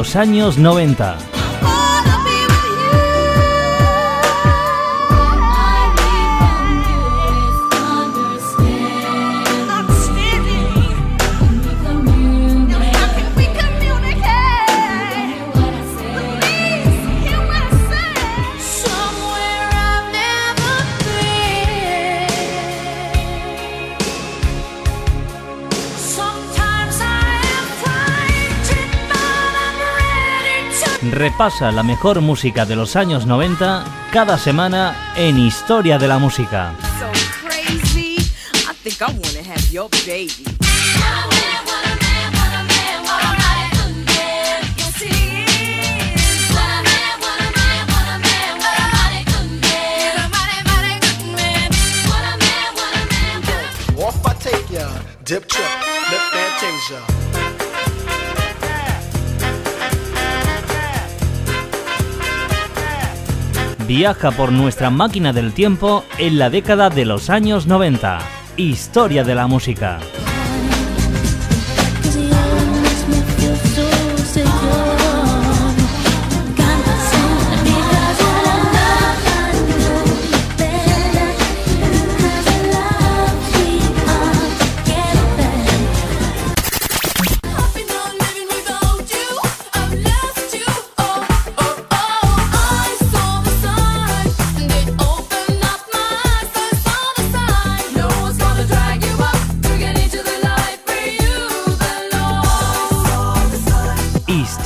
Los años 90. Repasa la mejor música de los años 90 cada semana en Historia de la Música. Viaja por nuestra máquina del tiempo en la década de los años 90. Historia de la música.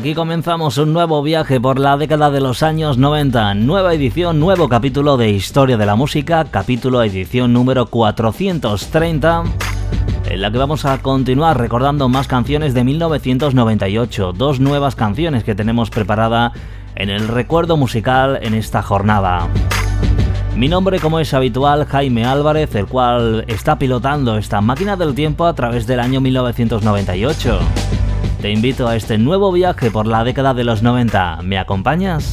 Aquí comenzamos un nuevo viaje por la década de los años 90, nueva edición, nuevo capítulo de Historia de la Música, capítulo edición número 430, en la que vamos a continuar recordando más canciones de 1998, dos nuevas canciones que tenemos preparada en el recuerdo musical en esta jornada. Mi nombre, como es habitual, Jaime Álvarez, el cual está pilotando esta máquina del tiempo a través del año 1998. Te invito a este nuevo viaje por la década de los 90. ¿Me acompañas?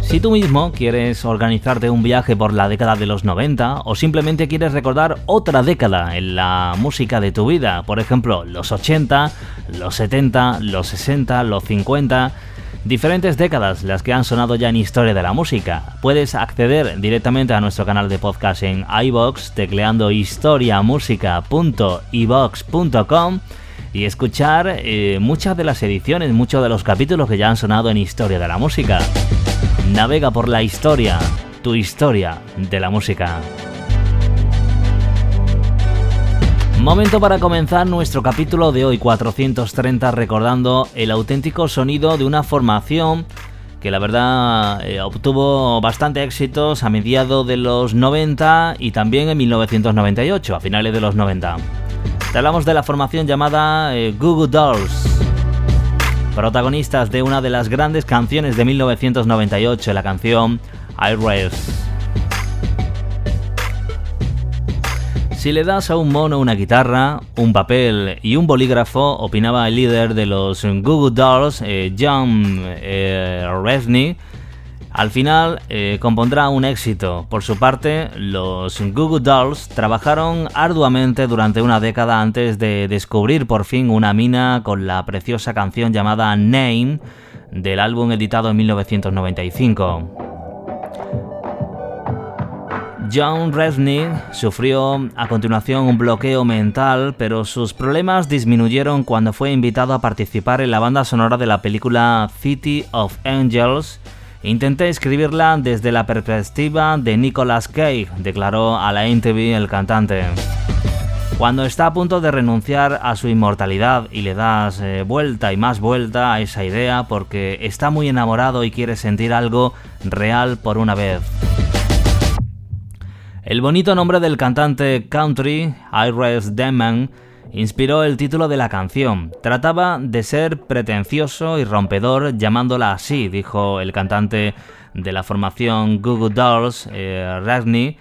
Si tú mismo quieres organizarte un viaje por la década de los 90 o simplemente quieres recordar otra década en la música de tu vida, por ejemplo los 80, los 70, los 60, los 50, Diferentes décadas las que han sonado ya en historia de la música. Puedes acceder directamente a nuestro canal de podcast en iBox tecleando historiamusica.ibox.com y escuchar eh, muchas de las ediciones, muchos de los capítulos que ya han sonado en historia de la música. Navega por la historia, tu historia de la música. Momento para comenzar nuestro capítulo de hoy 430 recordando el auténtico sonido de una formación que la verdad eh, obtuvo bastante éxitos a mediados de los 90 y también en 1998, a finales de los 90. Te hablamos de la formación llamada eh, Google Dolls. protagonistas de una de las grandes canciones de 1998, la canción I Race. Si le das a un mono una guitarra, un papel y un bolígrafo, opinaba el líder de los Google Dolls, eh, John eh, al final eh, compondrá un éxito. Por su parte, los Google Dolls trabajaron arduamente durante una década antes de descubrir por fin una mina con la preciosa canción llamada Name del álbum editado en 1995. John Resnick sufrió a continuación un bloqueo mental, pero sus problemas disminuyeron cuando fue invitado a participar en la banda sonora de la película City of Angels. Intenté escribirla desde la perspectiva de Nicolas Cage, declaró a la MTV el cantante. Cuando está a punto de renunciar a su inmortalidad y le das eh, vuelta y más vuelta a esa idea porque está muy enamorado y quiere sentir algo real por una vez. El bonito nombre del cantante country, Iris Demon, inspiró el título de la canción. Trataba de ser pretencioso y rompedor llamándola así, dijo el cantante de la formación Google Dolls, eh,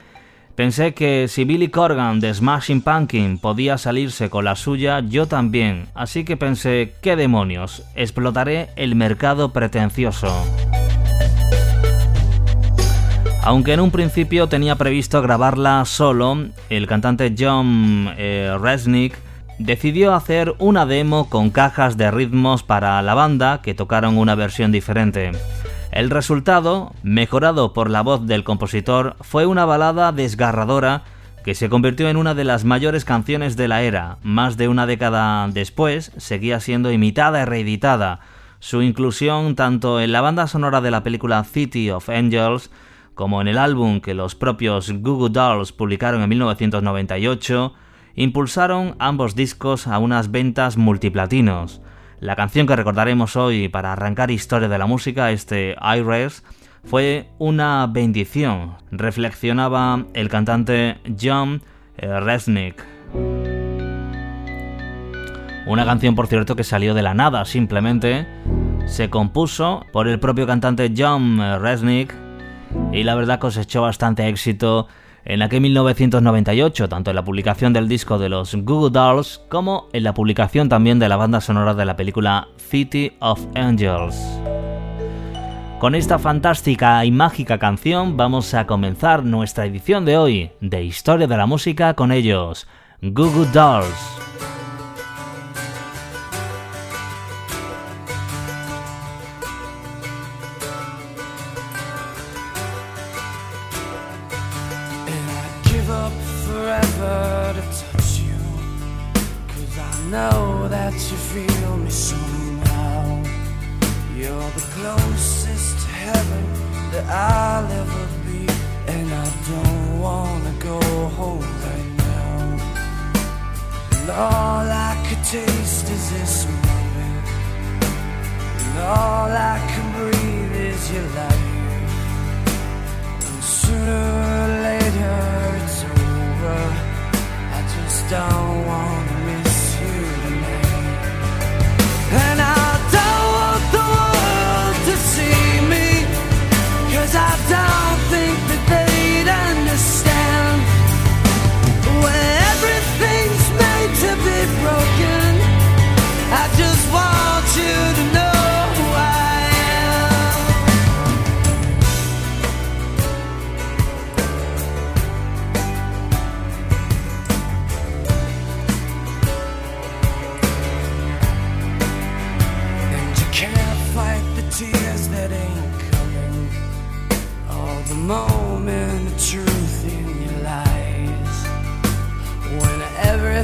Pensé que si Billy Corgan de Smashing Pumpkin podía salirse con la suya, yo también, así que pensé, ¿qué demonios? Explotaré el mercado pretencioso. Aunque en un principio tenía previsto grabarla solo, el cantante John eh, Resnick decidió hacer una demo con cajas de ritmos para la banda que tocaron una versión diferente. El resultado, mejorado por la voz del compositor, fue una balada desgarradora que se convirtió en una de las mayores canciones de la era. Más de una década después, seguía siendo imitada y reeditada. Su inclusión tanto en la banda sonora de la película City of Angels como en el álbum que los propios Google Dolls publicaron en 1998, impulsaron ambos discos a unas ventas multiplatinos. La canción que recordaremos hoy para arrancar historia de la música, este Iris, fue una bendición, reflexionaba el cantante John eh, Resnick. Una canción, por cierto, que salió de la nada, simplemente se compuso por el propio cantante John eh, Resnick y la verdad cosechó bastante éxito en aquel 1998, tanto en la publicación del disco de los Google Dolls como en la publicación también de la banda sonora de la película City of Angels. Con esta fantástica y mágica canción vamos a comenzar nuestra edición de hoy de Historia de la Música con ellos, Google Dolls.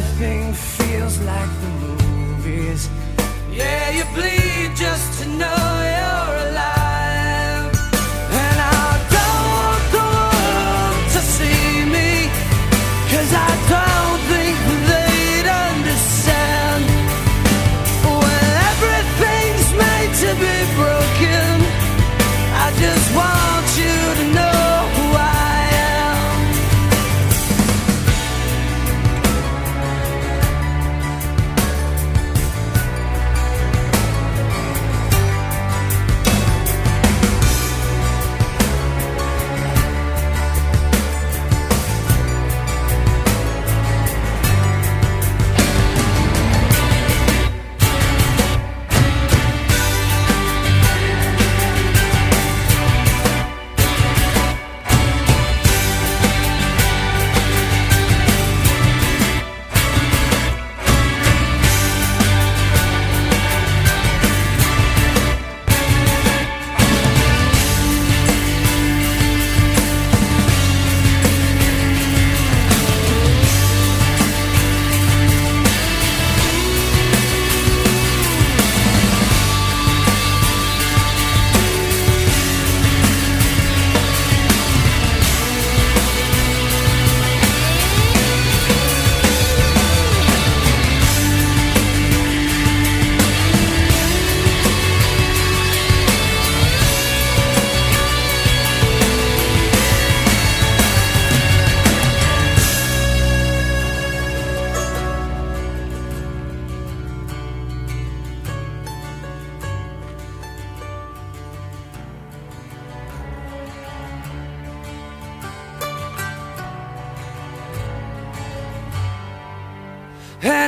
Everything feels like the movies. Yeah, you bleed just to know it.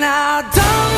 I don't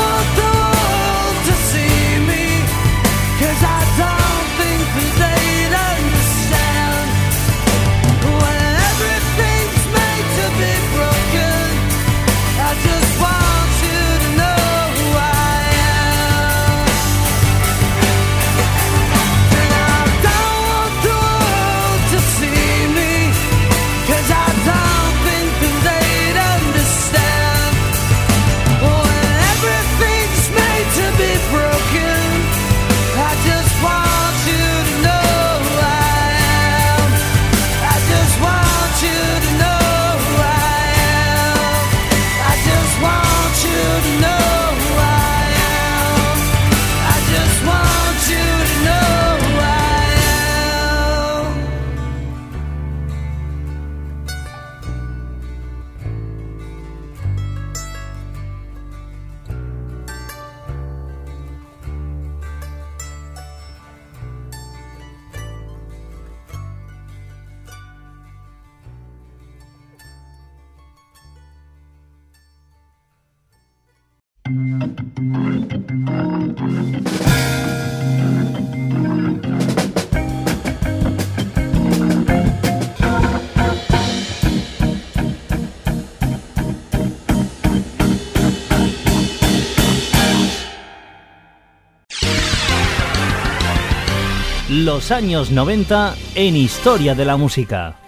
Los años 90 en Historia de la Música.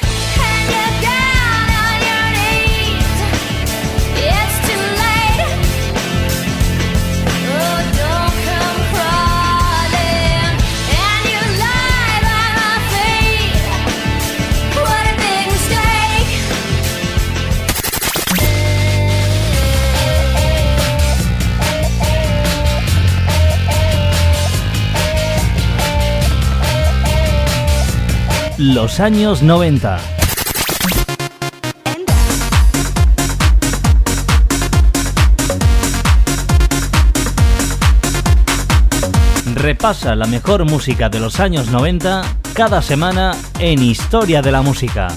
Los años 90. Repasa la mejor música de los años 90 cada semana en Historia de la Música.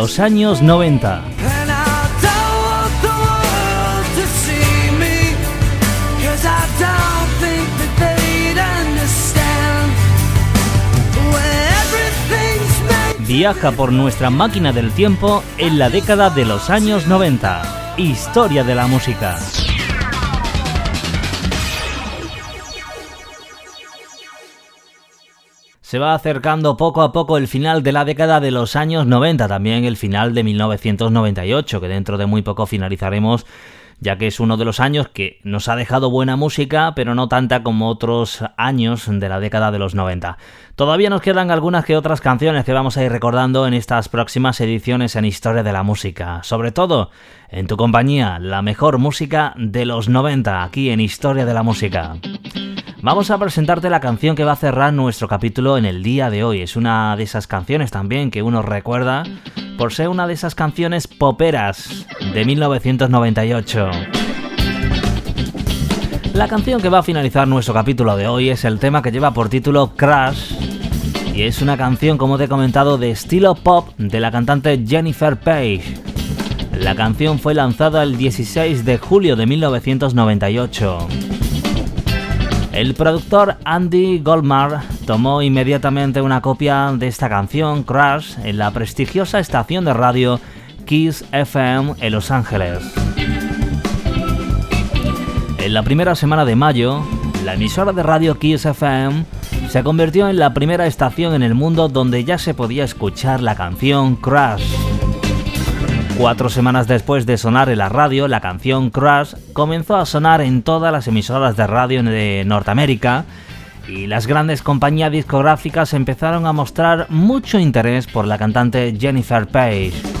Los años 90. Viaja por nuestra máquina del tiempo en la década de los años 90. Historia de la música. Se va acercando poco a poco el final de la década de los años 90, también el final de 1998, que dentro de muy poco finalizaremos ya que es uno de los años que nos ha dejado buena música, pero no tanta como otros años de la década de los 90. Todavía nos quedan algunas que otras canciones que vamos a ir recordando en estas próximas ediciones en Historia de la Música, sobre todo en tu compañía, la mejor música de los 90, aquí en Historia de la Música. Vamos a presentarte la canción que va a cerrar nuestro capítulo en el día de hoy. Es una de esas canciones también que uno recuerda por ser una de esas canciones poperas de 1998. La canción que va a finalizar nuestro capítulo de hoy es el tema que lleva por título Crash y es una canción, como te he comentado, de estilo pop de la cantante Jennifer Page. La canción fue lanzada el 16 de julio de 1998. El productor Andy Goldmar tomó inmediatamente una copia de esta canción, Crash, en la prestigiosa estación de radio Kiss FM en Los Ángeles. En la primera semana de mayo, la emisora de radio Kiss FM se convirtió en la primera estación en el mundo donde ya se podía escuchar la canción Crash. Cuatro semanas después de sonar en la radio, la canción Crash comenzó a sonar en todas las emisoras de radio de Norteamérica y las grandes compañías discográficas empezaron a mostrar mucho interés por la cantante Jennifer Page.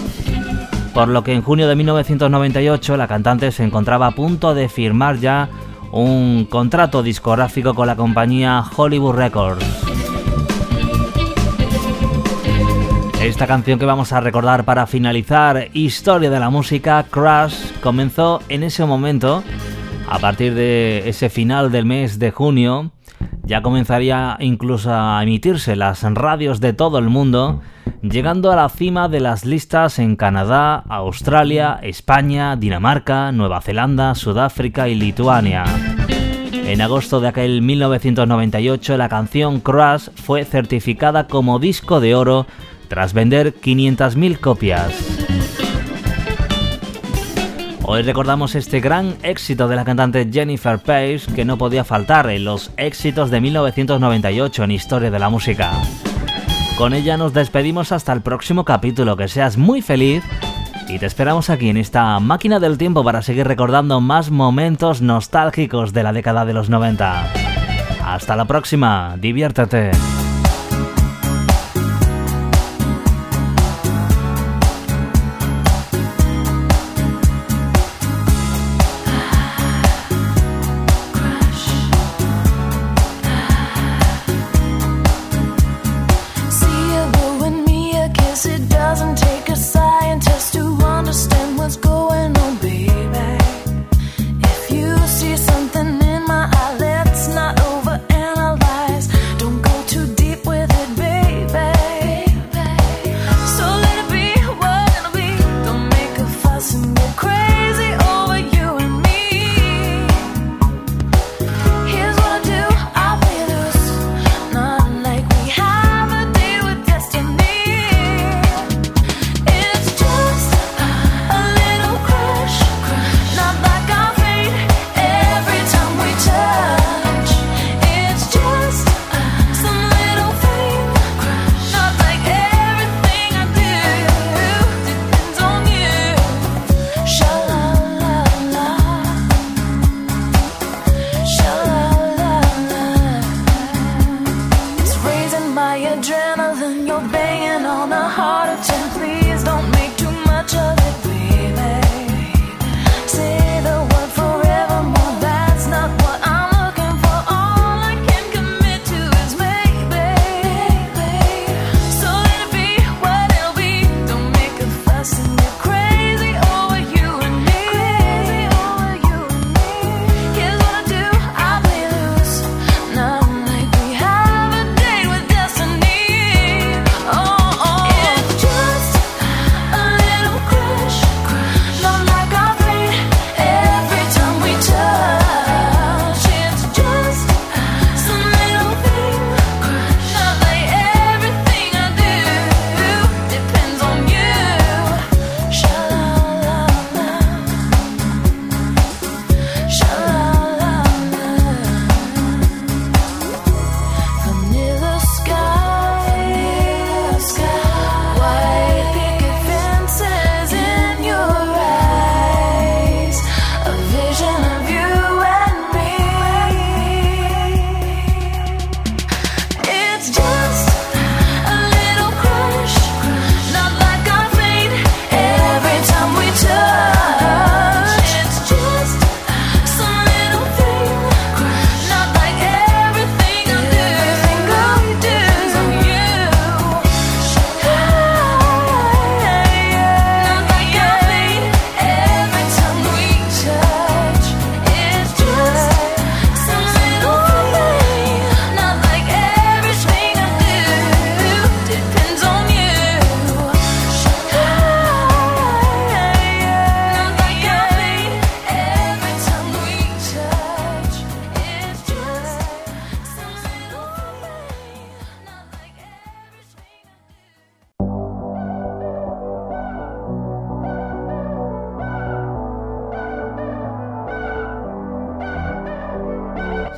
Por lo que en junio de 1998 la cantante se encontraba a punto de firmar ya un contrato discográfico con la compañía Hollywood Records. Esta canción que vamos a recordar para finalizar Historia de la Música, Crash, comenzó en ese momento, a partir de ese final del mes de junio, ya comenzaría incluso a emitirse las radios de todo el mundo, llegando a la cima de las listas en Canadá, Australia, España, Dinamarca, Nueva Zelanda, Sudáfrica y Lituania. En agosto de aquel 1998 la canción Crash fue certificada como disco de oro tras vender 500.000 copias. Hoy recordamos este gran éxito de la cantante Jennifer Page que no podía faltar en los éxitos de 1998 en Historia de la Música. Con ella nos despedimos hasta el próximo capítulo, que seas muy feliz y te esperamos aquí en esta máquina del tiempo para seguir recordando más momentos nostálgicos de la década de los 90. Hasta la próxima, diviértete.